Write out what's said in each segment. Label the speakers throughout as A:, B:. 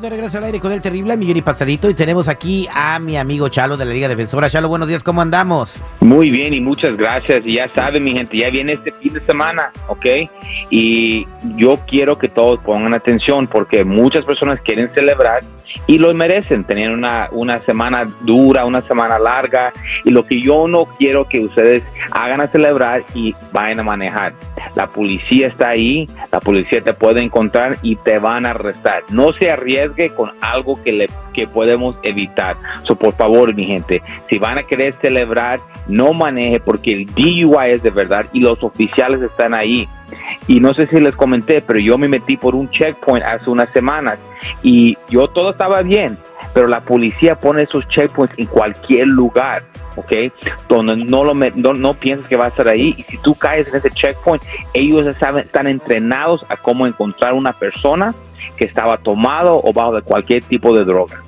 A: De regreso al aire con el terrible millón y pasadito y tenemos aquí a mi amigo Chalo de la Liga Defensora. Chalo, buenos días, ¿cómo andamos?
B: Muy bien y muchas gracias. Y ya saben, mi gente, ya viene este fin de semana, ¿ok? Y yo quiero que todos pongan atención porque muchas personas quieren celebrar y lo merecen, tener una, una semana dura, una semana larga. Y lo que yo no quiero que ustedes hagan a celebrar y vayan a manejar. La policía está ahí, la policía te puede encontrar y te van a arrestar. No se arriesgue con algo que, le, que podemos evitar. So, por favor, mi gente, si van a querer celebrar, no maneje porque el DUI es de verdad y los oficiales están ahí. Y no sé si les comenté, pero yo me metí por un checkpoint hace unas semanas y yo todo estaba bien, pero la policía pone esos checkpoints en cualquier lugar, ¿ok? Donde no, lo, no, no piensas que va a estar ahí y si tú caes en ese checkpoint, ellos saben, están entrenados a cómo encontrar una persona que estaba tomado o bajo de cualquier tipo de droga.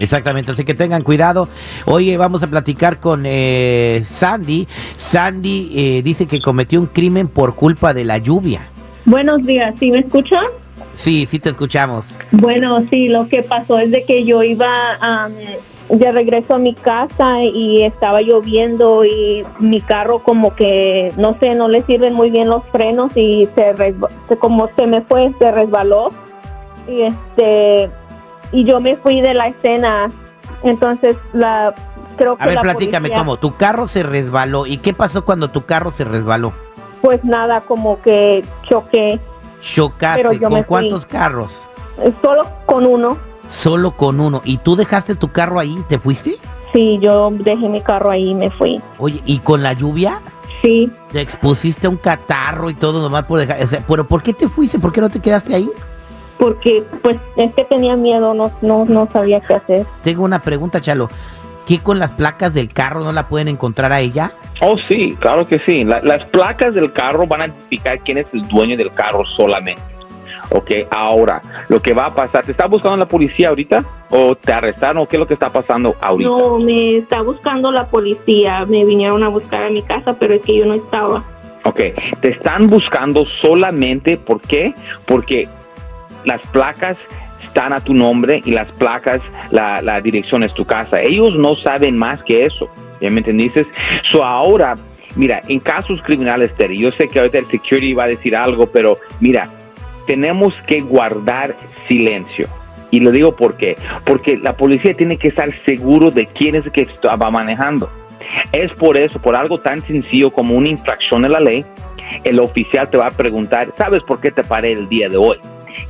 A: Exactamente, así que tengan cuidado. Oye, vamos a platicar con eh, Sandy. Sandy eh, dice que cometió un crimen por culpa de la lluvia.
C: Buenos días, ¿sí me escuchan?
A: Sí, sí te escuchamos.
C: Bueno, sí, lo que pasó es de que yo iba de regreso a mi casa y estaba lloviendo y mi carro como que, no sé, no le sirven muy bien los frenos y se como se me fue, se resbaló. Y este y yo me fui de la escena. Entonces, la creo que.
A: A ver, platícame cómo. Tu carro se resbaló. ¿Y qué pasó cuando tu carro se resbaló?
C: Pues nada, como que choqué.
A: ¿Chocaste? ¿Con cuántos carros?
C: Eh, solo con uno.
A: Solo con uno. ¿Y tú dejaste tu carro ahí y te fuiste?
C: Sí, yo dejé mi carro ahí y me fui.
A: Oye, ¿y con la lluvia?
C: Sí.
A: Te expusiste a un catarro y todo nomás por dejar. ¿Pero por qué te fuiste? ¿Por qué no te quedaste ahí?
C: Porque pues es que tenía miedo, no, no, no sabía qué hacer.
A: Tengo una pregunta, Chalo. ¿Qué con las placas del carro no la pueden encontrar a ella?
B: Oh, sí, claro que sí. las placas del carro van a identificar quién es el dueño del carro solamente. Ok, ahora, lo que va a pasar, ¿te está buscando la policía ahorita? ¿O te arrestaron? ¿O qué es lo que está pasando ahorita?
C: No, me está buscando la policía. Me vinieron a buscar a mi casa, pero es que yo no estaba.
B: Ok, te están buscando solamente, ¿por qué? Porque las placas están a tu nombre y las placas, la, dirección es tu casa. Ellos no saben más que eso. ¿Ya me entendiste? So ahora, mira, en casos criminales, Terry, yo sé que ahorita el security va a decir algo, pero mira, tenemos que guardar silencio. Y lo digo por qué. Porque la policía tiene que estar seguro de quién es el que va manejando. Es por eso, por algo tan sencillo como una infracción de la ley, el oficial te va a preguntar, ¿sabes por qué te paré el día de hoy?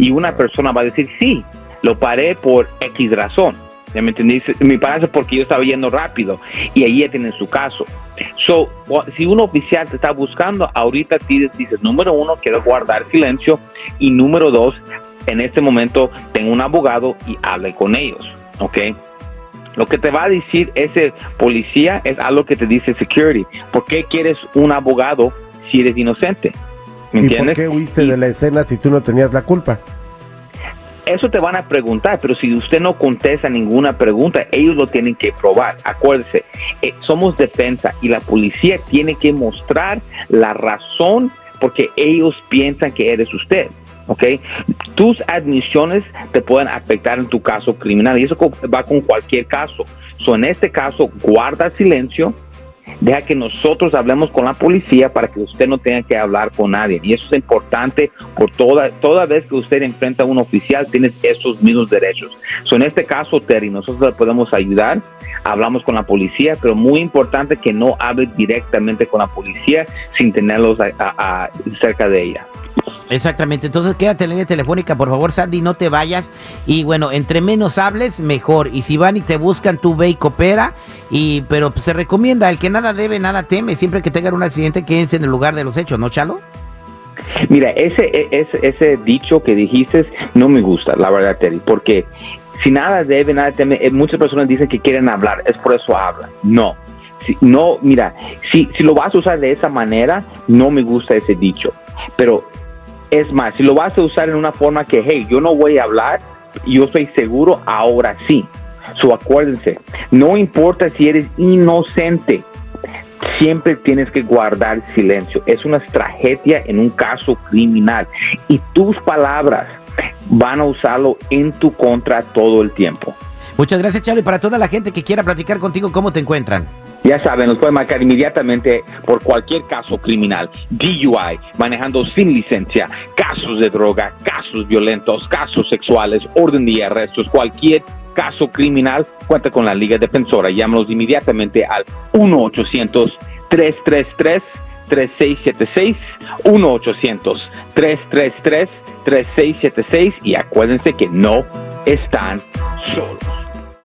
B: Y una persona va a decir, sí, lo paré por X razón. ¿Ya me entendiste? Me parece porque yo estaba yendo rápido y ahí ya tienen su caso. So, si un oficial te está buscando, ahorita dices, dices, número uno, quiero guardar silencio y número dos, en este momento tengo un abogado y hable con ellos, ¿ok? Lo que te va a decir ese policía es algo que te dice security. ¿Por qué quieres un abogado si eres inocente?
D: ¿Me entiendes? ¿Y por qué huiste de la escena si tú no tenías la culpa?
B: Eso te van a preguntar, pero si usted no contesta ninguna pregunta, ellos lo tienen que probar. Acuérdese, eh, somos defensa y la policía tiene que mostrar la razón porque ellos piensan que eres usted. ¿ok? Tus admisiones te pueden afectar en tu caso criminal y eso va con cualquier caso. So, en este caso, guarda silencio, deja que nosotros hablemos con la policía para que usted no tenga que hablar con nadie. Y eso es importante por toda, toda vez que usted enfrenta a un oficial, tiene esos mismos derechos. So, en este caso, Terry, nosotros le podemos ayudar, hablamos con la policía, pero muy importante que no hable directamente con la policía sin tenerlos cerca de ella.
A: Exactamente, entonces quédate en línea telefónica, por favor, Sandy, no te vayas. Y bueno, entre menos hables, mejor. Y si van y te buscan, tú ve y coopera. Y, pero se recomienda, el que nada debe, nada teme. Siempre que tengan un accidente, quédense en el lugar de los hechos, ¿no, Chalo?
B: Mira, ese, e, ese, ese dicho que dijiste no me gusta, la verdad, Terry, porque si nada debe, nada teme, eh, muchas personas dicen que quieren hablar, es por eso hablan. No, si, no, mira, si, si lo vas a usar de esa manera, no me gusta ese dicho. Pero es más, si lo vas a usar en una forma que, hey, yo no voy a hablar, yo estoy seguro, ahora sí. So, acuérdense, no importa si eres inocente, siempre tienes que guardar silencio. Es una tragedia en un caso criminal. Y tus palabras van a usarlo en tu contra todo el tiempo.
A: Muchas gracias, Chalo. Y para toda la gente que quiera platicar contigo, ¿cómo te encuentran?
B: Ya saben, nos pueden marcar inmediatamente por cualquier caso criminal, DUI, manejando sin licencia, casos de droga, casos violentos, casos sexuales, orden de arrestos, cualquier caso criminal, cuenta con la Liga Defensora. Llámanos inmediatamente al 1-800-333-3676, 1-800-333-3676 y acuérdense que no están solos.